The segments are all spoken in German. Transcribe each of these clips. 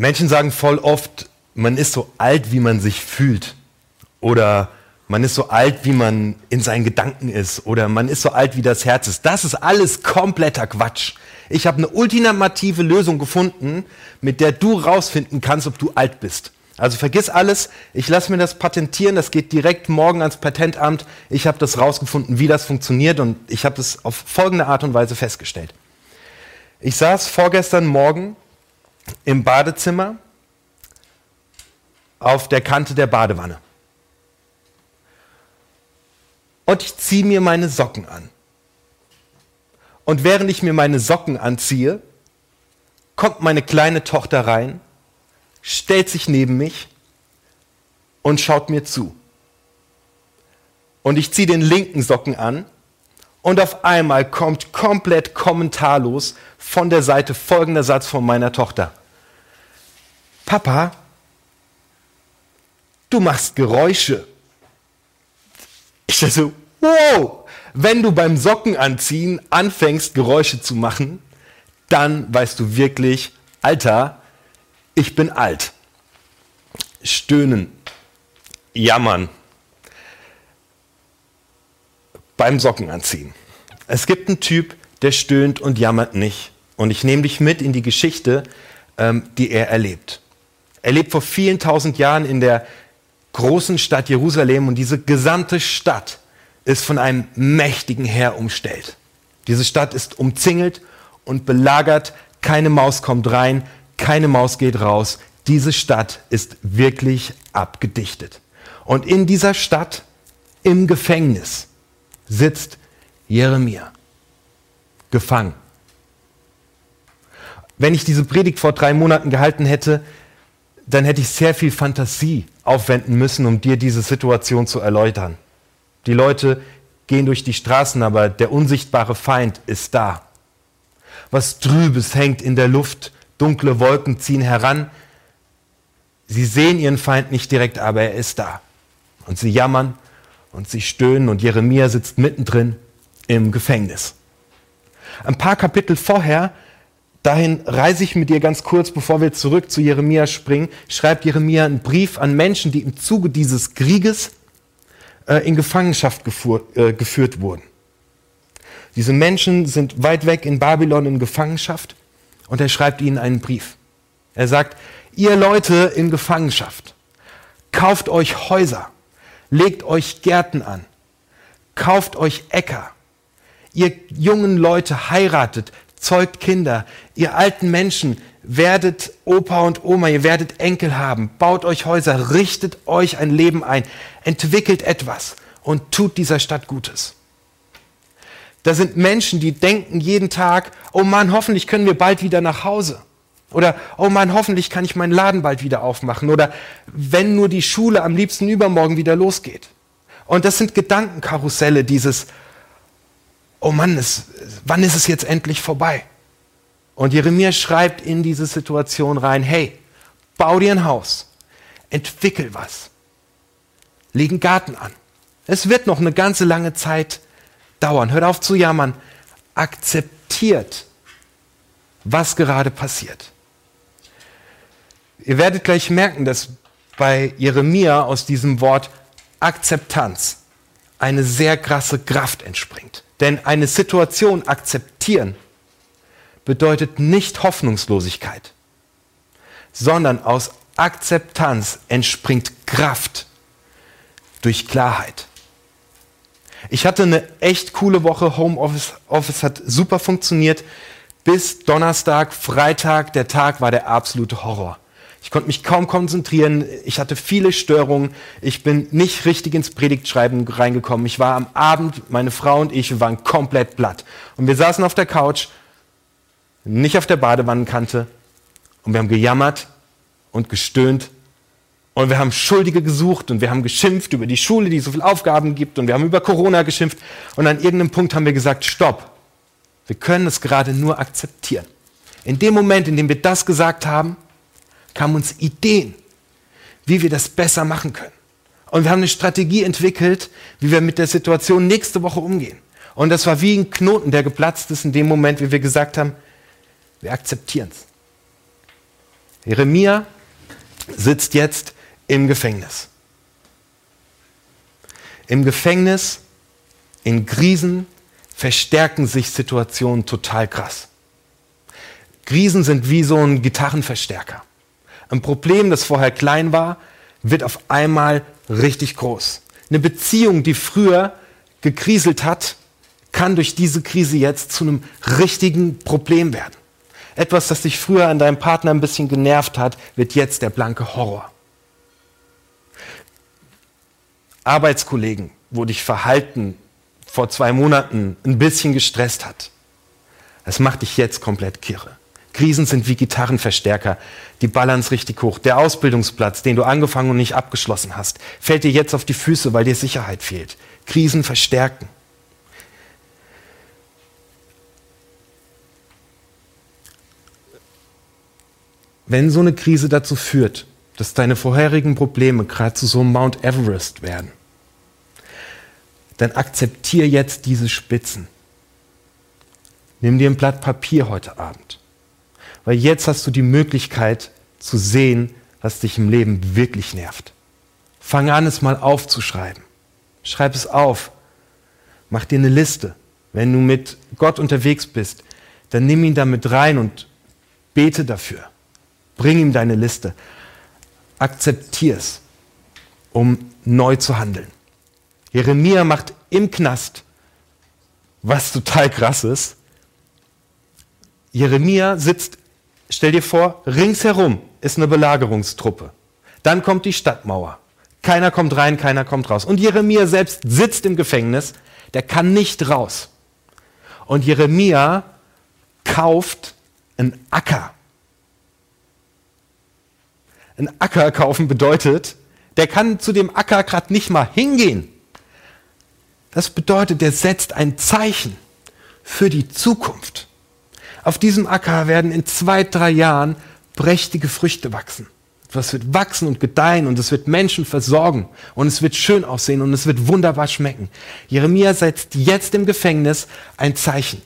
Menschen sagen voll oft, man ist so alt, wie man sich fühlt. Oder man ist so alt, wie man in seinen Gedanken ist. Oder man ist so alt, wie das Herz ist. Das ist alles kompletter Quatsch. Ich habe eine ultimative Lösung gefunden, mit der du rausfinden kannst, ob du alt bist. Also vergiss alles, ich lasse mir das patentieren, das geht direkt morgen ans Patentamt. Ich habe das rausgefunden, wie das funktioniert und ich habe das auf folgende Art und Weise festgestellt. Ich saß vorgestern Morgen im Badezimmer auf der Kante der Badewanne. Und ich ziehe mir meine Socken an. Und während ich mir meine Socken anziehe, kommt meine kleine Tochter rein stellt sich neben mich und schaut mir zu. Und ich ziehe den linken Socken an und auf einmal kommt komplett kommentarlos von der Seite folgender Satz von meiner Tochter. Papa, du machst Geräusche. Ich so, wow, wenn du beim Sockenanziehen anfängst, Geräusche zu machen, dann weißt du wirklich, Alter, ich bin alt. Stöhnen, jammern, beim Socken anziehen. Es gibt einen Typ, der stöhnt und jammert nicht. Und ich nehme dich mit in die Geschichte, ähm, die er erlebt. Er lebt vor vielen tausend Jahren in der großen Stadt Jerusalem und diese gesamte Stadt ist von einem mächtigen Heer umstellt. Diese Stadt ist umzingelt und belagert, keine Maus kommt rein, keine Maus geht raus. Diese Stadt ist wirklich abgedichtet. Und in dieser Stadt, im Gefängnis, sitzt Jeremia, gefangen. Wenn ich diese Predigt vor drei Monaten gehalten hätte, dann hätte ich sehr viel Fantasie aufwenden müssen, um dir diese Situation zu erläutern. Die Leute gehen durch die Straßen, aber der unsichtbare Feind ist da. Was Trübes hängt in der Luft dunkle Wolken ziehen heran. Sie sehen ihren Feind nicht direkt, aber er ist da. Und sie jammern und sie stöhnen und Jeremia sitzt mittendrin im Gefängnis. Ein paar Kapitel vorher, dahin reise ich mit dir ganz kurz, bevor wir zurück zu Jeremia springen, schreibt Jeremia einen Brief an Menschen, die im Zuge dieses Krieges äh, in Gefangenschaft gefuhr, äh, geführt wurden. Diese Menschen sind weit weg in Babylon in Gefangenschaft und er schreibt ihnen einen Brief. Er sagt, ihr Leute in Gefangenschaft, kauft euch Häuser, legt euch Gärten an, kauft euch Äcker. Ihr jungen Leute heiratet, zeugt Kinder, ihr alten Menschen werdet Opa und Oma, ihr werdet Enkel haben, baut euch Häuser, richtet euch ein Leben ein, entwickelt etwas und tut dieser Stadt Gutes. Da sind Menschen, die denken jeden Tag, oh Mann, hoffentlich können wir bald wieder nach Hause. Oder, oh Mann, hoffentlich kann ich meinen Laden bald wieder aufmachen. Oder, wenn nur die Schule am liebsten übermorgen wieder losgeht. Und das sind Gedankenkarusselle, dieses, oh Mann, es, wann ist es jetzt endlich vorbei? Und Jeremia schreibt in diese Situation rein, hey, bau dir ein Haus, entwickel was, leg einen Garten an. Es wird noch eine ganze lange Zeit dauern. Hört auf zu jammern. Akzeptiert, was gerade passiert. Ihr werdet gleich merken, dass bei Jeremia aus diesem Wort Akzeptanz eine sehr krasse Kraft entspringt. Denn eine Situation akzeptieren bedeutet nicht Hoffnungslosigkeit, sondern aus Akzeptanz entspringt Kraft durch Klarheit. Ich hatte eine echt coole Woche. Homeoffice Office hat super funktioniert. Bis Donnerstag, Freitag, der Tag war der absolute Horror. Ich konnte mich kaum konzentrieren. Ich hatte viele Störungen. Ich bin nicht richtig ins Predigtschreiben reingekommen. Ich war am Abend, meine Frau und ich, waren komplett platt. Und wir saßen auf der Couch, nicht auf der Badewannenkante. Und wir haben gejammert und gestöhnt und wir haben Schuldige gesucht und wir haben geschimpft über die Schule, die so viele Aufgaben gibt und wir haben über Corona geschimpft. Und an irgendeinem Punkt haben wir gesagt, stopp, wir können es gerade nur akzeptieren. In dem Moment, in dem wir das gesagt haben, kamen uns Ideen, wie wir das besser machen können. Und wir haben eine Strategie entwickelt, wie wir mit der Situation nächste Woche umgehen. Und das war wie ein Knoten, der geplatzt ist in dem Moment, wie wir gesagt haben, wir akzeptieren es. Jeremia sitzt jetzt im Gefängnis. Im Gefängnis, in Krisen verstärken sich Situationen total krass. Krisen sind wie so ein Gitarrenverstärker. Ein Problem, das vorher klein war, wird auf einmal richtig groß. Eine Beziehung, die früher gekriselt hat, kann durch diese Krise jetzt zu einem richtigen Problem werden. Etwas, das dich früher an deinem Partner ein bisschen genervt hat, wird jetzt der blanke Horror. Arbeitskollegen, wo dich Verhalten vor zwei Monaten ein bisschen gestresst hat, das macht dich jetzt komplett kirre. Krisen sind wie Gitarrenverstärker, die ballern richtig hoch. Der Ausbildungsplatz, den du angefangen und nicht abgeschlossen hast, fällt dir jetzt auf die Füße, weil dir Sicherheit fehlt. Krisen verstärken. Wenn so eine Krise dazu führt, dass deine vorherigen Probleme gerade zu so einem Mount Everest werden, dann akzeptiere jetzt diese Spitzen. Nimm dir ein Blatt Papier heute Abend. Weil jetzt hast du die Möglichkeit zu sehen, was dich im Leben wirklich nervt. Fang an, es mal aufzuschreiben. Schreib es auf. Mach dir eine Liste. Wenn du mit Gott unterwegs bist, dann nimm ihn damit rein und bete dafür. Bring ihm deine Liste. Akzeptier es, um neu zu handeln. Jeremia macht im Knast, was total krass ist. Jeremia sitzt, stell dir vor, ringsherum ist eine Belagerungstruppe. Dann kommt die Stadtmauer. Keiner kommt rein, keiner kommt raus. Und Jeremia selbst sitzt im Gefängnis, der kann nicht raus. Und Jeremia kauft einen Acker. Ein Acker kaufen bedeutet, der kann zu dem Acker gerade nicht mal hingehen. Das bedeutet, der setzt ein Zeichen für die Zukunft. Auf diesem Acker werden in zwei, drei Jahren prächtige Früchte wachsen. Was wird wachsen und gedeihen und es wird Menschen versorgen und es wird schön aussehen und es wird wunderbar schmecken. Jeremia setzt jetzt im Gefängnis ein Zeichen.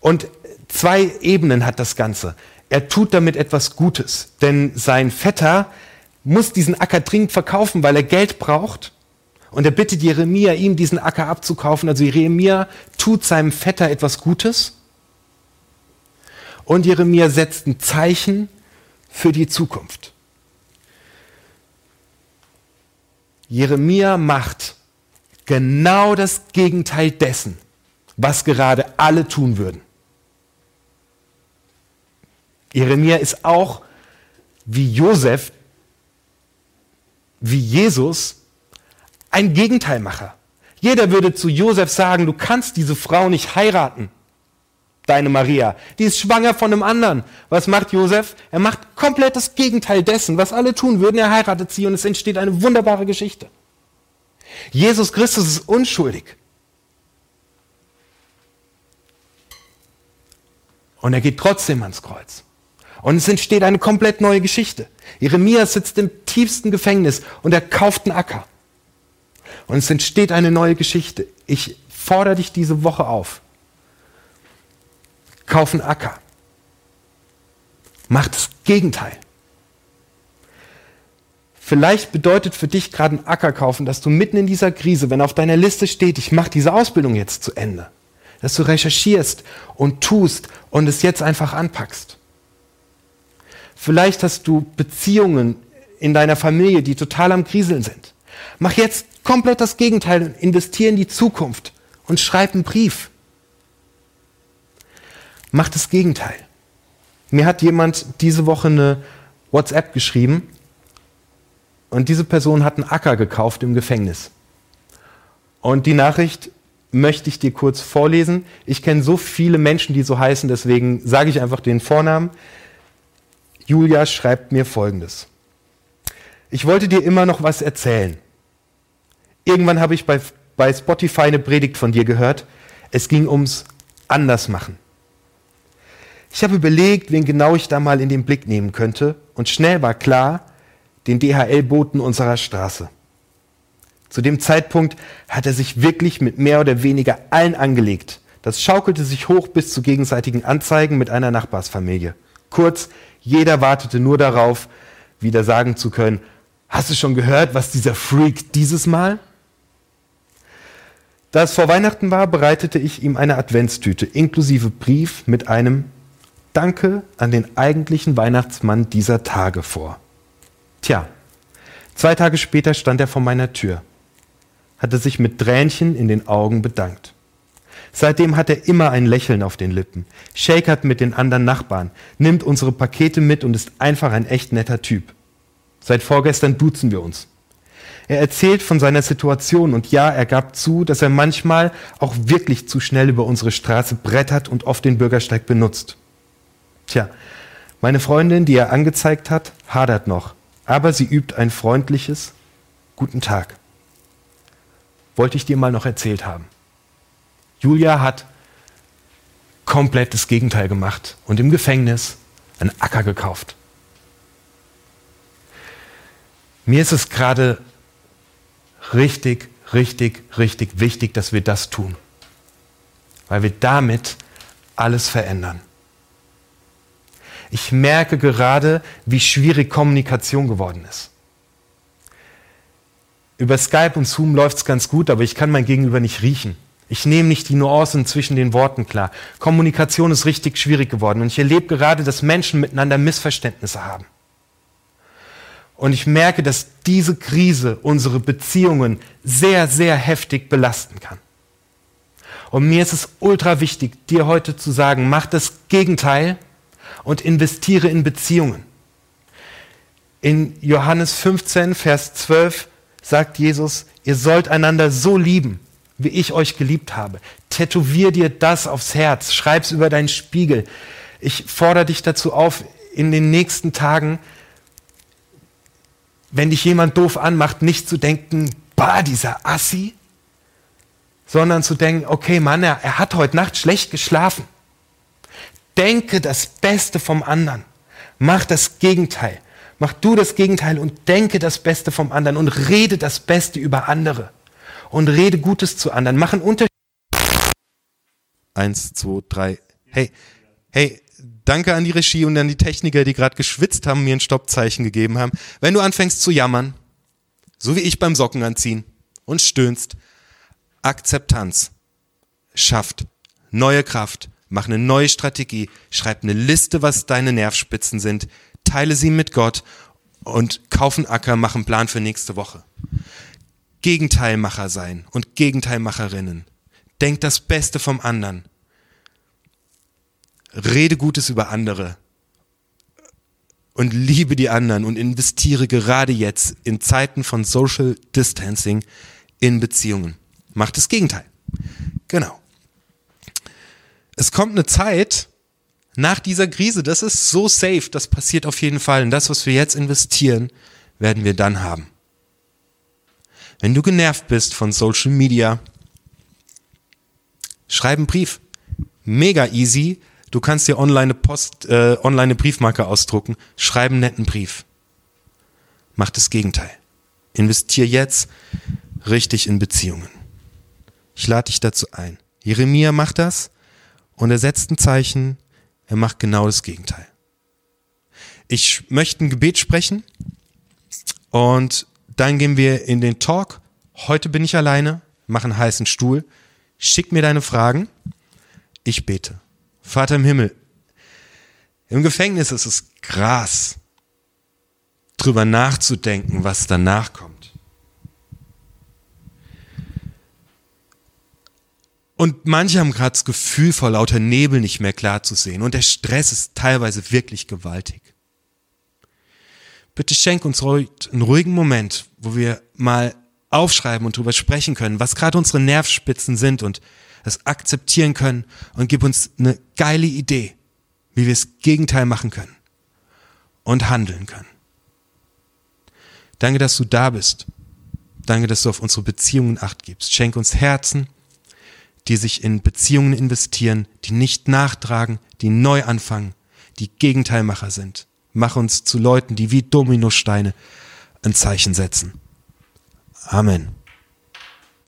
Und zwei Ebenen hat das Ganze. Er tut damit etwas Gutes, denn sein Vetter muss diesen Acker dringend verkaufen, weil er Geld braucht. Und er bittet Jeremia, ihm diesen Acker abzukaufen. Also Jeremia tut seinem Vetter etwas Gutes. Und Jeremia setzt ein Zeichen für die Zukunft. Jeremia macht genau das Gegenteil dessen, was gerade alle tun würden. Jeremia ist auch wie Josef, wie Jesus, ein Gegenteilmacher. Jeder würde zu Josef sagen, du kannst diese Frau nicht heiraten deine Maria. Die ist schwanger von einem anderen. Was macht Josef? Er macht komplett das Gegenteil dessen, was alle tun würden. Er heiratet sie und es entsteht eine wunderbare Geschichte. Jesus Christus ist unschuldig. Und er geht trotzdem ans Kreuz. Und es entsteht eine komplett neue Geschichte. Jeremia sitzt im tiefsten Gefängnis und er kauft einen Acker. Und es entsteht eine neue Geschichte. Ich fordere dich diese Woche auf kaufen Acker. Macht das Gegenteil. Vielleicht bedeutet für dich gerade ein Acker kaufen, dass du mitten in dieser Krise, wenn auf deiner Liste steht, ich mache diese Ausbildung jetzt zu Ende, dass du recherchierst und tust und es jetzt einfach anpackst. Vielleicht hast du Beziehungen in deiner Familie, die total am Kriseln sind. Mach jetzt komplett das Gegenteil und investier in die Zukunft und schreib einen Brief macht das Gegenteil. Mir hat jemand diese Woche eine WhatsApp geschrieben und diese Person hat einen Acker gekauft im Gefängnis. Und die Nachricht möchte ich dir kurz vorlesen. Ich kenne so viele Menschen, die so heißen, deswegen sage ich einfach den Vornamen. Julia schreibt mir Folgendes. Ich wollte dir immer noch was erzählen. Irgendwann habe ich bei, bei Spotify eine Predigt von dir gehört. Es ging ums Andersmachen. Ich habe überlegt, wen genau ich da mal in den Blick nehmen könnte und schnell war klar, den DHL-Boten unserer Straße. Zu dem Zeitpunkt hat er sich wirklich mit mehr oder weniger allen angelegt. Das schaukelte sich hoch bis zu gegenseitigen Anzeigen mit einer Nachbarsfamilie. Kurz, jeder wartete nur darauf, wieder sagen zu können, hast du schon gehört, was dieser Freak dieses Mal? Da es vor Weihnachten war, bereitete ich ihm eine Adventstüte inklusive Brief mit einem Danke an den eigentlichen Weihnachtsmann dieser Tage vor. Tja, zwei Tage später stand er vor meiner Tür, hatte sich mit Tränchen in den Augen bedankt. Seitdem hat er immer ein Lächeln auf den Lippen, shakert mit den anderen Nachbarn, nimmt unsere Pakete mit und ist einfach ein echt netter Typ. Seit vorgestern duzen wir uns. Er erzählt von seiner Situation und ja, er gab zu, dass er manchmal auch wirklich zu schnell über unsere Straße brettert und oft den Bürgersteig benutzt. Tja, meine Freundin, die er angezeigt hat, hadert noch, aber sie übt ein freundliches Guten Tag. Wollte ich dir mal noch erzählt haben. Julia hat komplett das Gegenteil gemacht und im Gefängnis einen Acker gekauft. Mir ist es gerade richtig, richtig, richtig wichtig, dass wir das tun, weil wir damit alles verändern. Ich merke gerade, wie schwierig Kommunikation geworden ist. Über Skype und Zoom läuft es ganz gut, aber ich kann mein Gegenüber nicht riechen. Ich nehme nicht die Nuancen zwischen den Worten klar. Kommunikation ist richtig schwierig geworden und ich erlebe gerade, dass Menschen miteinander Missverständnisse haben. Und ich merke, dass diese Krise unsere Beziehungen sehr, sehr heftig belasten kann. Und mir ist es ultra wichtig, dir heute zu sagen, mach das Gegenteil und investiere in Beziehungen. In Johannes 15, Vers 12 sagt Jesus, ihr sollt einander so lieben, wie ich euch geliebt habe. Tätowier dir das aufs Herz, schreib's über deinen Spiegel. Ich fordere dich dazu auf, in den nächsten Tagen, wenn dich jemand doof anmacht, nicht zu denken, bah, dieser Assi, sondern zu denken, okay, Mann, er, er hat heute Nacht schlecht geschlafen. Denke das Beste vom anderen. Mach das Gegenteil. Mach du das Gegenteil und denke das Beste vom anderen und rede das Beste über andere und rede Gutes zu anderen. Mach einen Unterschied. Eins, zwei, drei. Hey, hey, danke an die Regie und an die Techniker, die gerade geschwitzt haben, mir ein Stoppzeichen gegeben haben. Wenn du anfängst zu jammern, so wie ich beim Socken anziehen und stöhnst, Akzeptanz schafft neue Kraft, mach eine neue Strategie, schreib eine Liste, was deine Nervspitzen sind, teile sie mit Gott und kauf einen Acker, mach einen Plan für nächste Woche. Gegenteilmacher sein und Gegenteilmacherinnen. Denk das Beste vom anderen. Rede Gutes über andere. Und liebe die anderen und investiere gerade jetzt in Zeiten von Social Distancing in Beziehungen. Mach das Gegenteil. Genau. Es kommt eine Zeit nach dieser Krise, das ist so safe, das passiert auf jeden Fall. Und das, was wir jetzt investieren, werden wir dann haben. Wenn du genervt bist von Social Media, schreib einen Brief. Mega easy. Du kannst dir online eine Post, äh, online eine Briefmarke ausdrucken. Schreib einen netten Brief. Mach das Gegenteil. Investier jetzt richtig in Beziehungen. Ich lade dich dazu ein. Jeremia macht das und er setzt ein Zeichen. Er macht genau das Gegenteil. Ich möchte ein Gebet sprechen und dann gehen wir in den Talk. Heute bin ich alleine, mach einen heißen Stuhl. Schick mir deine Fragen. Ich bete. Vater im Himmel, im Gefängnis ist es krass, drüber nachzudenken, was danach kommt. Und manche haben gerade das Gefühl, vor lauter Nebel nicht mehr klar zu sehen. Und der Stress ist teilweise wirklich gewaltig bitte schenk uns heute einen ruhigen Moment, wo wir mal aufschreiben und drüber sprechen können, was gerade unsere Nervspitzen sind und es akzeptieren können und gib uns eine geile Idee, wie wir das Gegenteil machen können und handeln können. Danke, dass du da bist. Danke, dass du auf unsere Beziehungen acht gibst. Schenk uns Herzen, die sich in Beziehungen investieren, die nicht nachtragen, die neu anfangen, die Gegenteilmacher sind. Mach uns zu Leuten, die wie Dominosteine ein Zeichen setzen. Amen.